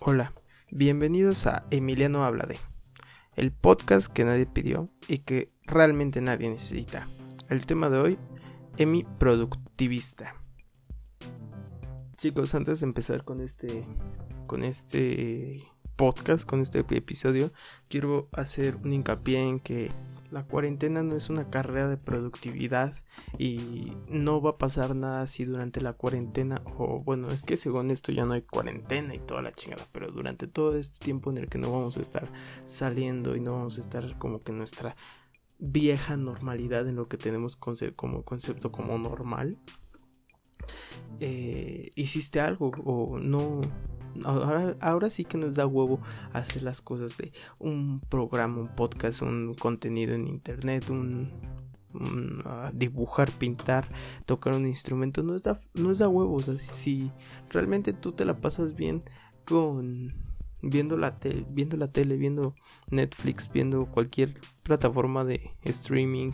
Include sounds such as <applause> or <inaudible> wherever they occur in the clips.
Hola, bienvenidos a Emiliano Habla de, el podcast que nadie pidió y que realmente nadie necesita. El tema de hoy, Emi Productivista. Chicos, antes de empezar con este con este podcast, con este episodio, quiero hacer un hincapié en que la cuarentena no es una carrera de productividad y no va a pasar nada si durante la cuarentena o bueno, es que según esto ya no hay cuarentena y toda la chingada, pero durante todo este tiempo en el que no vamos a estar saliendo y no vamos a estar como que nuestra vieja normalidad en lo que tenemos como concepto como normal, eh, hiciste algo o no Ahora, sí que nos da huevo hacer las cosas de un programa, un podcast, un contenido en internet, un, ah, dibujar, pintar, tocar un instrumento. No da, nos da huevo. O sea, si, realmente tú te la pasas bien con viendo la, viendo la tele, viendo Netflix, viendo cualquier plataforma de streaming,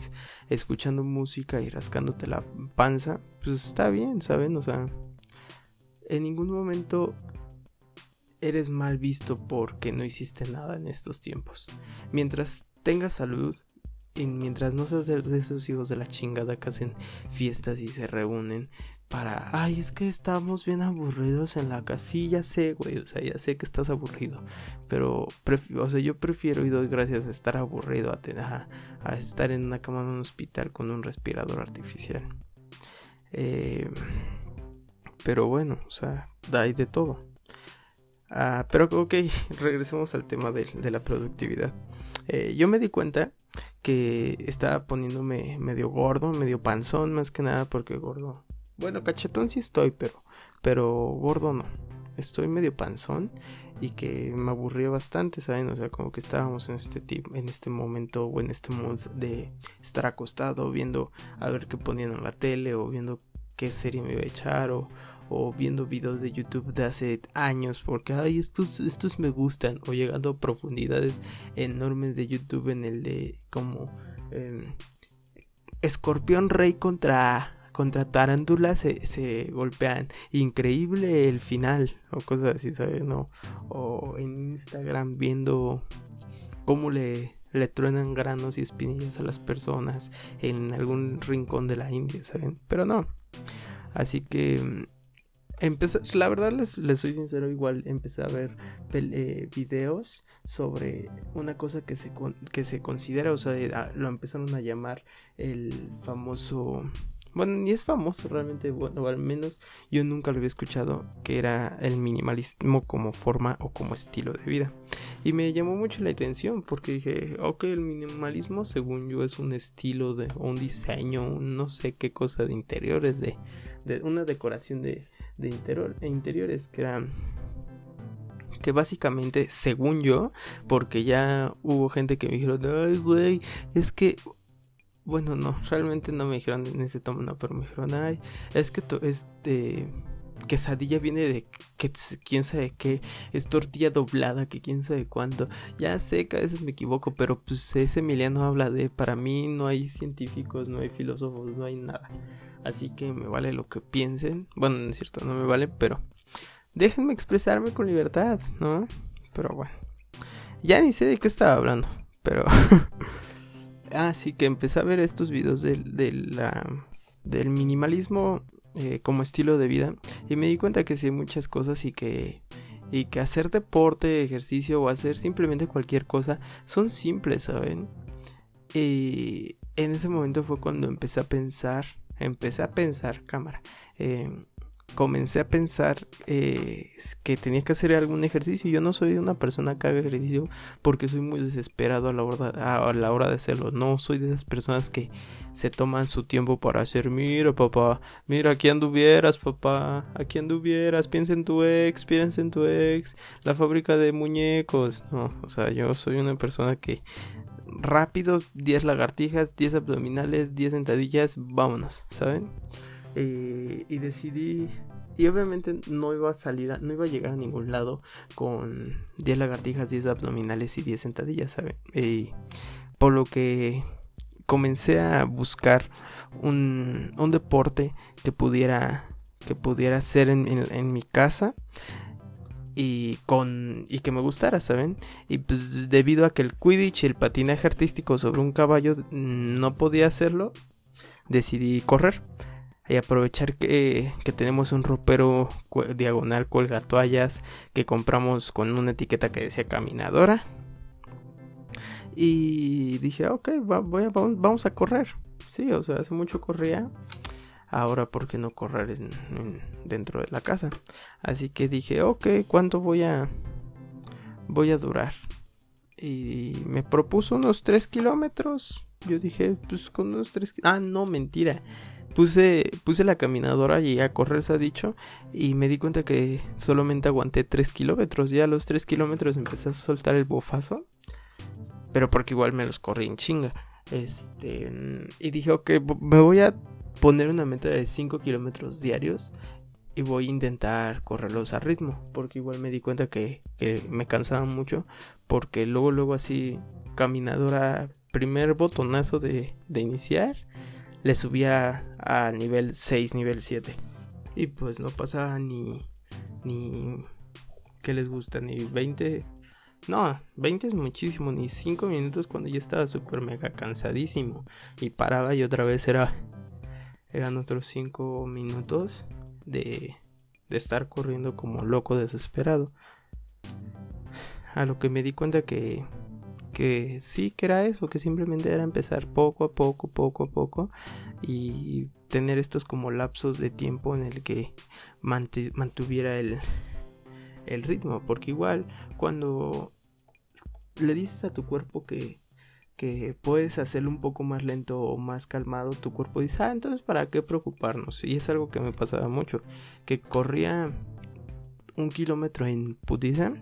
escuchando música y rascándote la panza, pues está bien, ¿saben? O sea, en ningún momento eres mal visto porque no hiciste nada en estos tiempos. Mientras tengas salud y mientras no seas de esos hijos de la chingada que hacen fiestas y se reúnen para, ay, es que estamos bien aburridos en la casa. Sí, ya sé, güey, o sea, ya sé que estás aburrido. Pero, o sea, yo prefiero y doy gracias a estar aburrido a, a, estar en una cama en un hospital con un respirador artificial. Eh, pero bueno, o sea, hay de todo. Ah, pero ok, <laughs> regresemos al tema de, la productividad. Eh, yo me di cuenta que estaba poniéndome medio gordo, medio panzón, más que nada porque gordo. Bueno, cachetón sí estoy, pero, pero gordo no. Estoy medio panzón y que me aburría bastante, ¿saben? O sea, como que estábamos en este en este momento o en este mood de estar acostado viendo a ver qué ponían en la tele o viendo qué serie me iba a echar o, o viendo videos de YouTube de hace años porque ay estos, estos me gustan o llegando a profundidades enormes de YouTube en el de como em, escorpión rey contra contra tarántula se, se, golpean increíble el final o cosas así sabes no o en Instagram viendo cómo le le truenan granos y espinillas a las personas en algún rincón de la India, ¿saben? Pero no. Así que em, la verdad les, soy sincero, igual empecé a ver eh, videos sobre una cosa que se, que se considera, o sea, ah, lo empezaron a llamar el famoso... Bueno, ni es famoso realmente, bueno, al menos yo nunca lo había escuchado, que era el minimalismo como forma o como estilo de vida. Y me llamó mucho la atención porque dije, ok, el minimalismo según yo es un estilo de, un diseño, no sé qué cosa de interiores, de, de una decoración de, de interior, interiores que eran que básicamente, según yo, porque ya hubo gente que me dijeron, ay, güey, es que, bueno, no, realmente no me dijeron en ese tono, no, pero me dijeron, ay, es que este quesadilla viene de que, quién sabe qué, es tortilla doblada, que quién sabe cuánto. Ya sé que a veces me equivoco, pero pues ese Emiliano habla de, para mí no hay científicos, no hay filósofos, no hay nada. Así que me vale lo que piensen. Bueno, no es cierto, no me vale, pero déjenme expresarme con libertad, ¿no? Pero bueno. Ya ni sé de qué estaba hablando, pero... <laughs> Así que empecé a ver estos videos del, del minimalismo eh, como estilo de vida y me di cuenta que sí hay muchas cosas y que y que hacer deporte, ejercicio o hacer simplemente cualquier cosa son simples, ¿saben? Y en ese momento fue cuando empecé a pensar empecé a pensar, cámara, eh, comencé a pensar eh, que tenía que hacer algún ejercicio. Yo no soy una persona que haga ejercicio porque soy muy desesperado a la hora, a la hora de hacerlo. No soy de esas personas que se toman su tiempo para hacer, mira papá, mira aquí anduvieras papá, aquí anduvieras, piensa en tu ex, piensa en tu ex, la fábrica de muñecos. No, o sea, yo soy una persona que rápido, 10 lagartijas, 10 abdominales, 10 sentadillas, vámonos, ¿saben? Eh, y decidí y obviamente no iba a salir, no iba a llegar a ningún lado con 10 lagartijas, 10 abdominales y 10 sentadillas, ¿saben? por lo que comencé a buscar un, un deporte que pudiera que pudiera hacer en, en, mi casa y con y que me gustara, ¿saben? Y pues debido a que el Quidditch y el patinaje artístico sobre un caballo no podía hacerlo, decidí correr y aprovechar que, que tenemos un ropero diagonal cuelga toallas que compramos con una etiqueta que decía caminadora. Y dije, ok, vamos a correr. Sí, o sea, hace mucho corría. Ahora, ¿por qué no correr dentro de la casa? Así que dije, ok, ¿cuánto voy a, voy a durar? Y me propuso unos 3 kilómetros. Yo dije, pues con unos 3 Ah, no, mentira. Puse, puse la caminadora y a correr se ha dicho. Y me di cuenta que solamente aguanté 3 kilómetros. Ya a los 3 kilómetros empecé a soltar el bofazo. Pero porque igual me los corrí en chinga. Este. Y dije, ok, me voy a poner una meta de 5 kilómetros diarios y voy a intentar correrlos a ritmo porque igual me di cuenta que, me cansaba mucho porque luego luego así caminadora primer botonazo de, de iniciar le subía a nivel 6 nivel 7 y pues no pasaba ni ni que les gusta ni 20 no, 20 es muchísimo, ni 5 minutos cuando ya estaba súper mega cansadísimo. Y paraba y otra vez era eran otros 5 minutos de, de estar corriendo como loco desesperado. A lo que me di cuenta que, que sí, que era eso, que simplemente era empezar poco a poco, poco a poco y tener estos como lapsos de tiempo en el que mantuviera el, ritmo, porque igual cuando le dices a tu cuerpo que que puedes hacerlo un poco más lento o más calmado, tu cuerpo dice, ah, entonces para qué preocuparnos. Y es algo que me pasaba mucho, que corría un kilómetro en putiza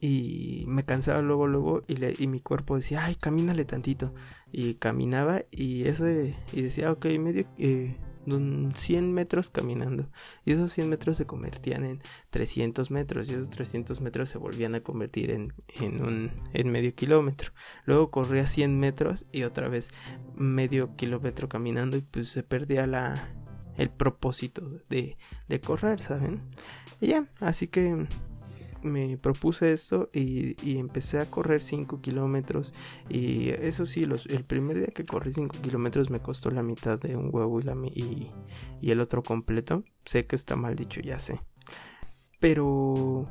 y me cansaba luego, luego y, mi cuerpo decía, ay, camínale tantito. Y caminaba y eso, y decía, ok, medio... Eh, 100 metros caminando. Y esos 100 metros se convertían en 300 metros. Y esos 300 metros se volvían a convertir en, en, un, en medio kilómetro. Luego corría 100 metros y otra vez medio kilómetro caminando. Y pues se perdía la, el propósito de, de correr, ¿saben? Y ya, así que me propuse esto y, empecé a correr 5 kilómetros. Y eso sí, los, el primer día que corrí 5 kilómetros me costó la mitad de un huevo y, la, y, y el otro completo. Sé que está mal dicho, ya sé. Pero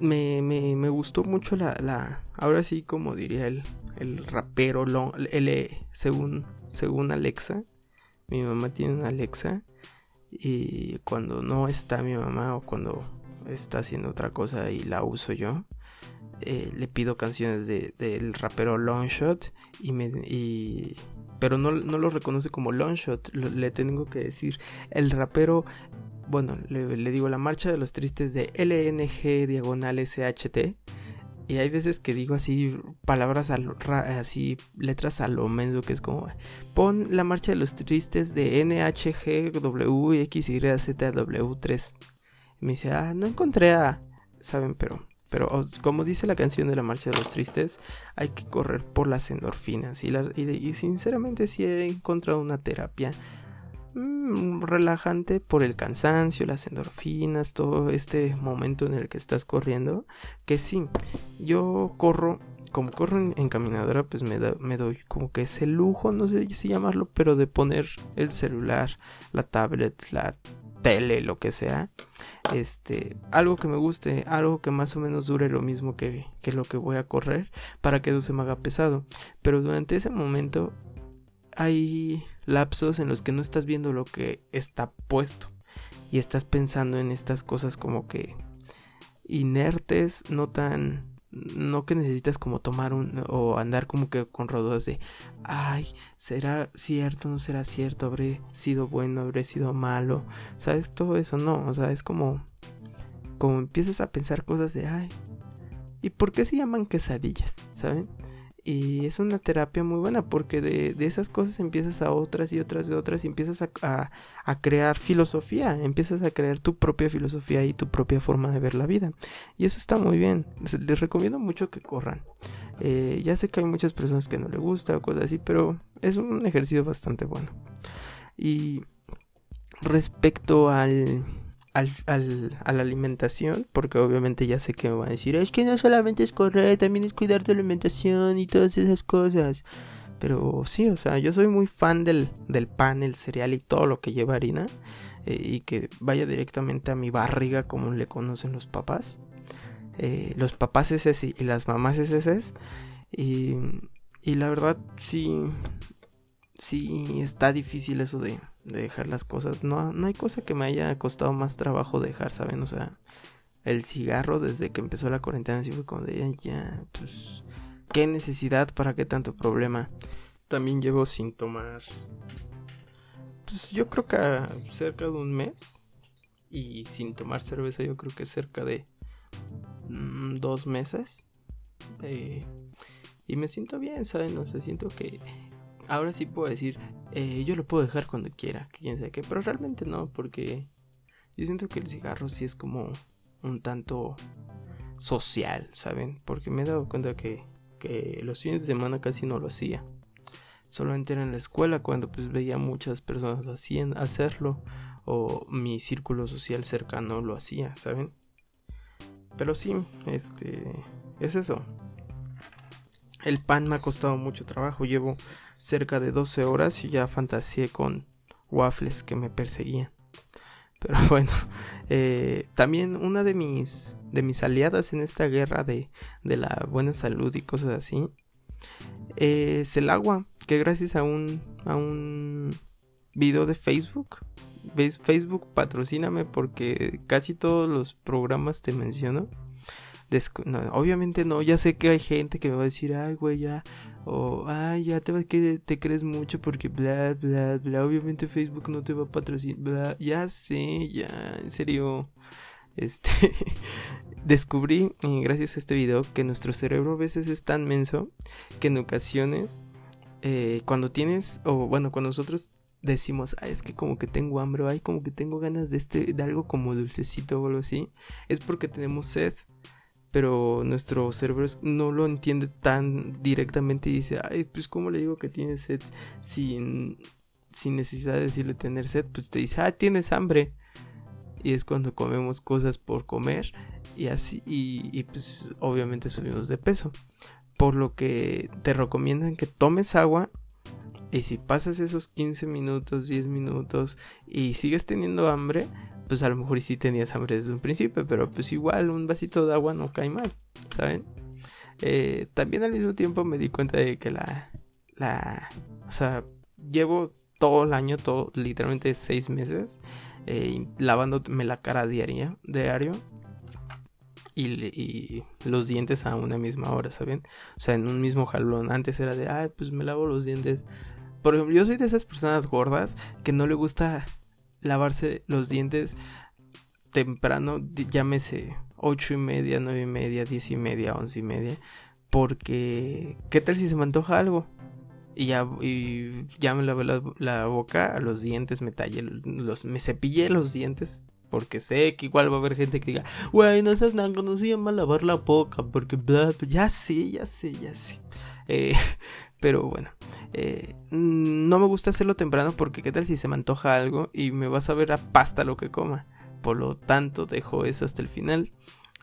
me, me, me gustó mucho la, la, Ahora sí, como diría el, el rapero, L, según, según Alexa. Mi mamá tiene una Alexa. Y cuando no está mi mamá o cuando está haciendo otra cosa y la uso yo. Eh, le pido canciones del de, rapero Longshot y me y pero no, no, lo reconoce como Longshot, le tengo que decir el rapero bueno, le, digo la marcha de los tristes de LNG diagonal SHT y hay veces que digo así palabras así letras a lo menso que es como pon la marcha de los tristes de NHG w 3 me dice, ah, no encontré a... ¿Saben? Pero, pero como dice la canción de la Marcha de los Tristes, hay que correr por las endorfinas. Y, sinceramente sí he encontrado una terapia mm, relajante por el cansancio, las endorfinas, todo este momento en el que estás corriendo. Que sí, yo corro como corro en, caminadora, pues me, me, doy como que ese lujo, no sé si llamarlo, pero de poner el celular, la tablet, la tele, lo que sea, este, algo que me guste, algo que más o menos dure lo mismo que, que lo que voy a correr para que no se me haga pesado. Pero durante ese momento hay lapsos en los que no estás viendo lo que está puesto y estás pensando en estas cosas como que inertes, no tan no que necesitas como tomar un o andar como que con rodeos de ay, será cierto, no será cierto, habré sido bueno, habré sido malo, sabes todo eso, no, o sea, es como como empiezas a pensar cosas de ay, ¿y por qué se llaman quesadillas? ¿saben? Y es una terapia muy buena porque de, esas cosas empiezas a otras y otras y otras y empiezas a, crear filosofía, empiezas a crear tu propia filosofía y tu propia forma de ver la vida. Y eso está muy bien. Les recomiendo mucho que corran. Eh, ya sé que hay muchas personas que no le gusta o cosas así, pero es un ejercicio bastante bueno. Y respecto al al, al, a la alimentación, porque obviamente ya sé que me van a decir, es que no solamente es correr, también es cuidar tu alimentación y todas esas cosas. Pero sí, o sea, yo soy muy fan del, del pan, el cereal y todo lo que lleva harina. Eh, y que vaya directamente a mi barriga como le conocen los papás. Eh, los papás ese y, las mamás ese Y, y la verdad sí, sí está difícil eso de, dejar las cosas. No, no hay cosa que me haya costado más trabajo dejar, ¿saben? O sea, el cigarro desde que empezó la cuarentena sí fue como de ya, pues, ¿qué necesidad para qué tanto problema? También llevo sin tomar, pues yo creo que cerca de un mes. Y sin tomar cerveza yo creo que cerca de mm, dos meses. Eh, y me siento bien, ¿saben? O sea, siento que ahora sí puedo decir, eh, yo lo puedo dejar cuando quiera, que quién sabe qué, pero realmente no, porque yo siento que el cigarro sí es como un tanto social, ¿saben? Porque me he dado cuenta que, que los fines de semana casi no lo hacía. Solamente era en la escuela cuando pues veía muchas personas hacían, hacerlo o mi círculo social cercano lo hacía, ¿saben? Pero sí, este es eso. El pan me ha costado mucho trabajo, llevo cerca de 12 horas y ya fantaseé con waffles que me perseguían. <laughs> Pero bueno, eh, también una de mis, de mis aliadas en esta guerra de, de la buena salud y cosas así es el agua, que gracias a un, a un video de Facebook, Facebook patrocíname porque casi todos los programas te menciono. Obviamente no, ya sé que hay gente que me va a decir, ay, güey, ya o, ay, ya te, a te crees mucho porque bla, bla, bla. Obviamente Facebook no te va a patrocinar, bla. Ya sé, ya, en serio. Este, <laughs> descubrí, gracias a este video, que nuestro cerebro a veces es tan menso que en ocasiones, eh, cuando tienes, o bueno, cuando nosotros decimos, es que como que tengo hambre, ay, como que tengo ganas de este, de algo como dulcecito o algo así, es porque tenemos sed pero nuestro cerebro no lo entiende tan directamente y dice, ay, pues cómo le digo que tiene sed sin, sin necesidad de decirle tener sed, pues te dice, ah, tienes hambre. Y es cuando comemos cosas por comer y así, y, pues obviamente subimos de peso. Por lo que te recomiendan que tomes agua y si pasas esos 15 minutos, 10 minutos y sigues teniendo hambre, pues a lo mejor sí tenías hambre desde un principio, pero pues igual un vasito de agua no cae mal, ¿saben? Eh, también al mismo tiempo me di cuenta de que la, la, o sea, llevo todo el año, todo, literalmente seis meses, eh, lavándome la cara diaria, diario. Y, y, los dientes a una misma hora, ¿saben? O sea, en un mismo jalón. Antes era de, ay, pues me lavo los dientes. Por ejemplo, yo soy de esas personas gordas que no le gusta lavarse los dientes temprano, llámese 8 y media, 9 y media, 10 y media, 11 y media. Porque, ¿qué tal si se me antoja algo? Y ya, y ya me lavé la, boca, los dientes, me tallé, los, me los dientes. Porque sé que igual va a haber gente que diga, güey, no seas nada, no se llama lavar la boca. Porque, bla, ya sé, ya sé, ya sé. Eh, <laughs> pero bueno, eh, mm, no me gusta hacerlo temprano porque qué tal si se me antoja algo y me vas a ver a pasta lo que coma. Por lo tanto, dejo eso hasta el final.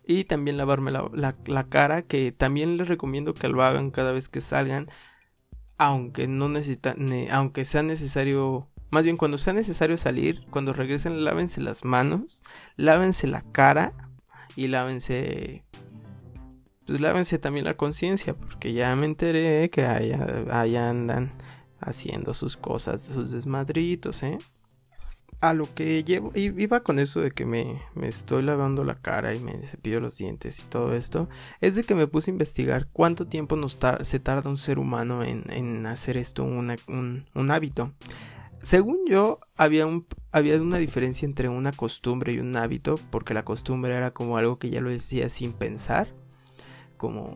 Y también lavarme la, cara, que también les recomiendo que lo hagan cada vez que salgan. Aunque no necesitan, aunque sea necesario, más bien cuando sea necesario salir, cuando regresen, lávense las manos, lávense la cara y lávense pues lávense también la conciencia, porque ya me enteré que allá, andan haciendo sus cosas, sus desmadritos, ¿eh? A lo que llevo, iba con eso de que me, estoy lavando la cara y me cepillo los dientes y todo esto, es de que me puse a investigar cuánto tiempo se tarda un ser humano en, hacer esto un, un, hábito. Según yo, había, un, había una diferencia entre una costumbre y un hábito, porque la costumbre era como algo que ya lo decía sin pensar, como,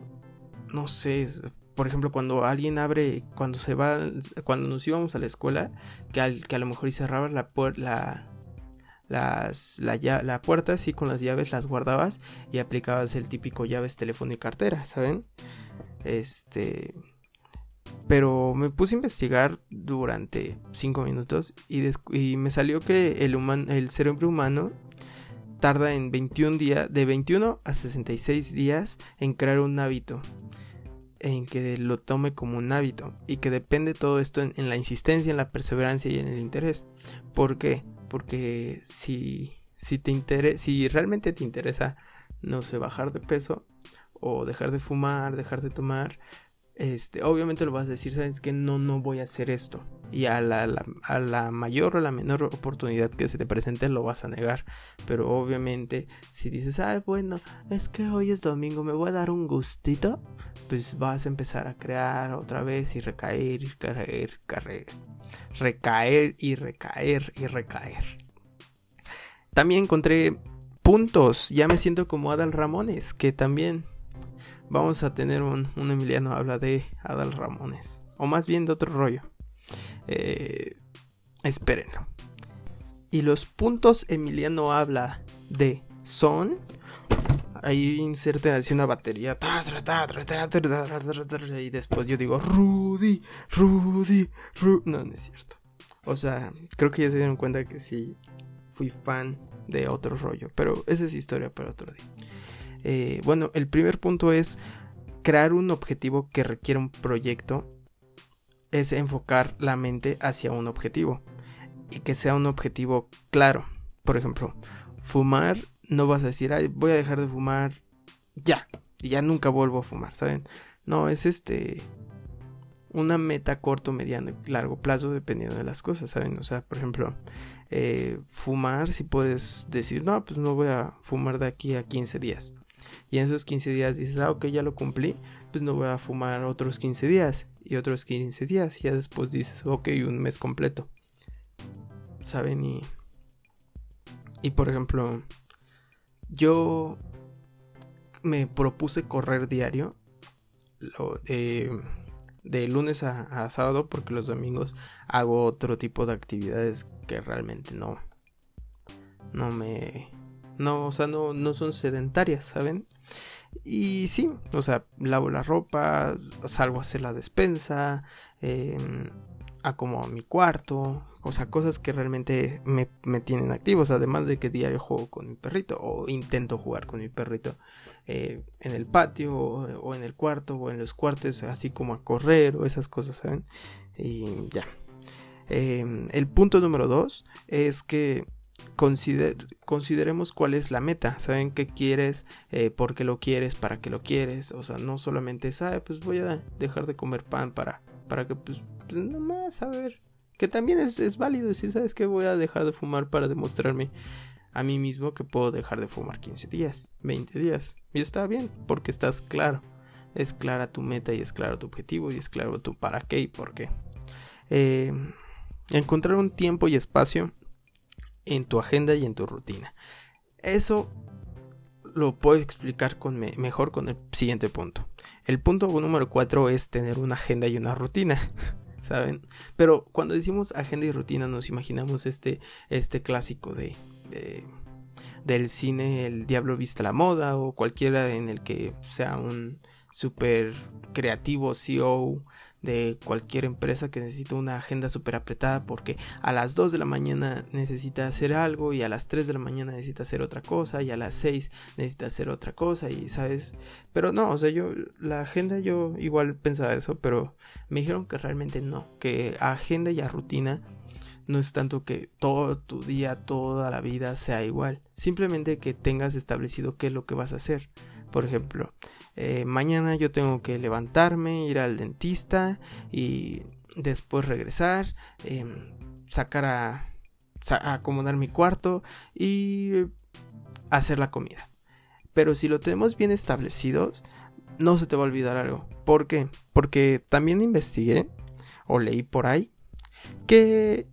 no sé, por ejemplo, cuando alguien abre, cuando se va, cuando nos íbamos a la escuela, que, a lo mejor y cerrabas la, la, las, la, la, puerta así con las llaves, las guardabas y aplicabas el típico llaves, teléfono y cartera, ¿saben? Este... Pero me puse a investigar durante 5 minutos y, y, me salió que el, el cerebro humano tarda en 21 días, de 21 a 66 días en crear un hábito, en que lo tome como un hábito y que depende todo esto en, la insistencia, en la perseverancia y en el interés. ¿Por qué? Porque si, si, te interesa, si realmente te interesa, no sé, bajar de peso o dejar de fumar, dejar de tomar, este, obviamente lo vas a decir, sabes que no, no voy a hacer esto. Y a la, a la mayor o la menor oportunidad que se te presente lo vas a negar. Pero obviamente si dices, ay, bueno, es que hoy es domingo, me voy a dar un gustito, pues vas a empezar a crear otra vez y recaer y caer, caer, recaer y recaer y recaer. También encontré puntos, ya me siento como Adal Ramones, que también vamos a tener un, Emiliano habla de Adal Ramones. O más bien de otro rollo. Eh, espérenlo. Y los puntos Emiliano habla de son. Ahí inserten así una batería. Y después yo digo Rudy, Rudy, Rudy. No, no es cierto. O sea, creo que ya se dieron cuenta que sí fui fan de otro rollo. Pero esa es historia para otro día. Eh, bueno, el primer punto es crear un objetivo que requiere un proyecto. Es enfocar la mente hacia un objetivo. Y que sea un objetivo claro. Por ejemplo, fumar, no vas a decir, voy a dejar de fumar ya. Y ya nunca vuelvo a fumar, ¿saben? No, es este una meta corto, mediano y largo plazo dependiendo de las cosas, ¿saben? O sea, por ejemplo, eh, fumar, si puedes decir, no, pues no voy a fumar de aquí a 15 días y en esos 15 días dices, ah, ok, ya lo cumplí, pues no voy a fumar otros 15 días y otros 15 días. Y ya después dices, ok, un mes completo. ¿Saben? Y, y por ejemplo, yo me propuse correr diario. Lo, de lunes a, a, sábado porque los domingos hago otro tipo de actividades que realmente no no me no o sea no, no son sedentarias saben y sí, o sea, lavo la ropa, salgo a hacer la despensa, eh, acomodo mi cuarto, o sea, cosas que realmente me, me, tienen activos, además de que diario juego con mi perrito o intento jugar con mi perrito eh, en el patio o, en el cuarto o en los cuartos, así como a correr o esas cosas, ¿saben? Y ya. Eh, el punto número dos es que consideremos cuál es la meta, saben qué quieres, eh, por qué lo quieres, para qué lo quieres, o sea, no solamente es, pues voy a dejar de comer pan para, para que, pues, pues nomás, a ver, que también es, es válido decir, sabes que voy a dejar de fumar para demostrarme a mí mismo que puedo dejar de fumar 15 días, 20 días, y está bien, porque estás claro, es clara tu meta y es claro tu objetivo y es claro tu para qué y por qué. Eh, encontrar un tiempo y espacio en tu agenda y en tu rutina. Eso lo puedo explicar con mejor con el siguiente punto. El punto número 4 es tener una agenda y una rutina. <laughs> ¿Saben? Pero cuando decimos agenda y rutina nos imaginamos este, este clásico de, del cine El Diablo Vista la Moda o cualquiera en el que sea un super creativo CEO de cualquier empresa que necesita una agenda súper apretada porque a las 2 de la mañana necesita hacer algo y a las 3 de la mañana necesita hacer otra cosa y a las 6 necesita hacer otra cosa y sabes, pero no, o sea, yo la agenda yo igual pensaba eso, pero me dijeron que realmente no, que agenda y rutina no es tanto que todo tu día, toda la vida sea igual, simplemente que tengas establecido qué es lo que vas a hacer. Por ejemplo, eh, mañana yo tengo que levantarme, ir al dentista y después regresar, em, sacar a, acomodar mi cuarto y hacer la comida. Pero si lo tenemos bien establecidos, no se te va a olvidar algo. ¿Por qué? Porque también investigué o leí por ahí que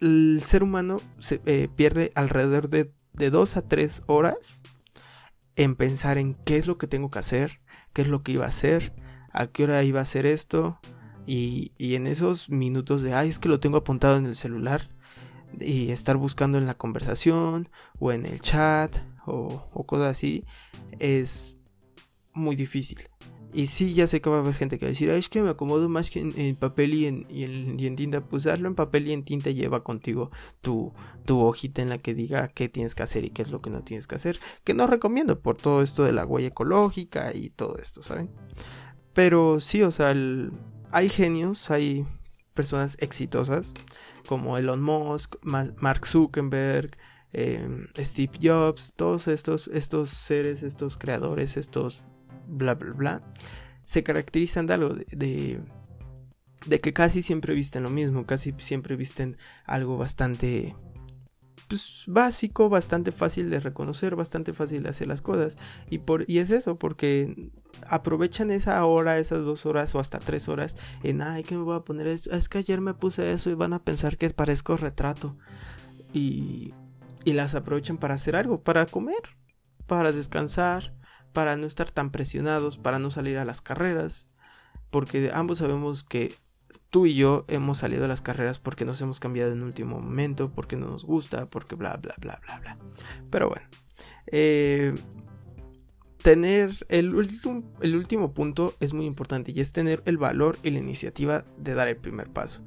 el ser humano se eh, pierde alrededor de, de 2 a 3 horas en pensar en qué es lo que tengo que hacer, qué es lo que iba a hacer, a qué hora iba a hacer esto. Y, y en esos minutos de, ay, es que lo tengo apuntado en el celular. Y estar buscando en la conversación o en el chat o, o cosas así es muy difícil. Y sí, ya sé que va a haber gente que va a decir, es que me acomodo más que en, papel y en, y, tinta. Pues hazlo en papel y en tinta lleva contigo tu, tu hojita en la que diga qué tienes que hacer y qué es lo que no tienes que hacer. Que no recomiendo por todo esto de la huella ecológica y todo esto, ¿saben? Pero sí, o sea, hay genios, hay personas exitosas como Elon Musk, Mark Zuckerberg, em, Steve Jobs, todos estos, estos seres, estos creadores, estos bla, bla, bla, se caracterizan de algo, de, de, que casi siempre visten lo mismo, casi siempre visten algo bastante pues, básico, bastante fácil de reconocer, bastante fácil de hacer las cosas. Y, por, y es eso, porque aprovechan esa hora, esas dos horas o hasta tres horas en, ay, que me voy a poner? Es que ayer me puse eso y van a pensar que parezco retrato. Y, y las aprovechan para hacer algo, para comer, para descansar, para no estar tan presionados, para no salir a las carreras, porque ambos sabemos que tú y yo hemos salido a las carreras porque nos hemos cambiado en último momento, porque no nos gusta, porque bla, bla, bla, bla, bla. Pero bueno, eh, tener el, el último punto es muy importante y es tener el valor y la iniciativa de dar el primer paso.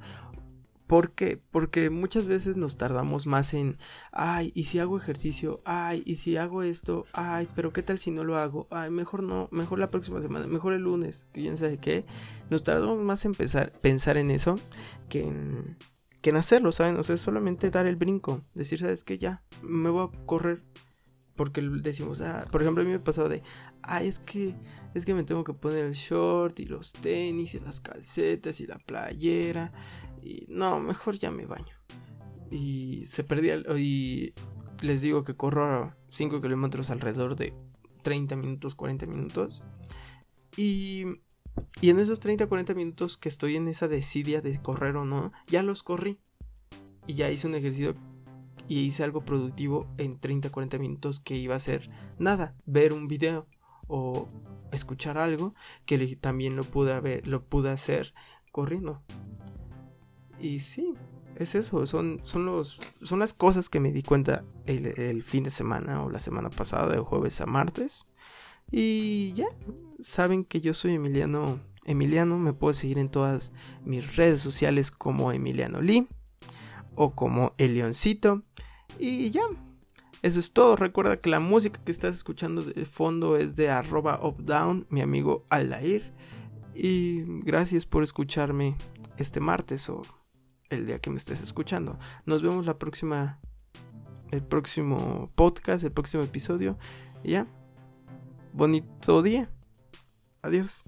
¿Por qué? Porque muchas veces nos tardamos más en, ay, ¿y si hago ejercicio? Ay, ¿y si hago esto? Ay, pero ¿qué tal si no lo hago? Ay, mejor no, mejor la próxima semana, mejor el lunes, quién sabe qué. Nos tardamos más en pensar, pensar en eso que en, que en hacerlo, ¿saben? O sea, solamente dar el brinco, decir, ¿sabes qué? Ya, me voy a correr. Porque decimos, ah, por ejemplo, a mí me pasado de, ay, es que, es que me tengo que poner el short y los tenis y las calcetas y la playera y no, mejor ya me baño. Y se perdía. Y les digo que corro 5 kilómetros alrededor de 30 minutos, 40 minutos. Y, y en esos 30, 40 minutos que estoy en esa decidia de correr o no, ya los corrí. Y ya hice un ejercicio y hice algo productivo en 30, 40 minutos que iba a ser nada, ver un video o escuchar algo que también lo pude, hacer corriendo. Y sí, es eso, son, son, los, son las cosas que me di cuenta el, fin de semana o la semana pasada, de jueves a martes. Y ya, saben que yo soy Emiliano. Emiliano, me puedo seguir en todas mis redes sociales como Emiliano Lee o como El Leoncito. Y ya, eso es todo. Recuerda que la música que estás escuchando de fondo es de arroba updown, mi amigo Aldair. Y gracias por escucharme este martes o el día que me estés escuchando. Nos vemos la próxima, el próximo podcast, el próximo episodio. Y ya, bonito día. Adiós.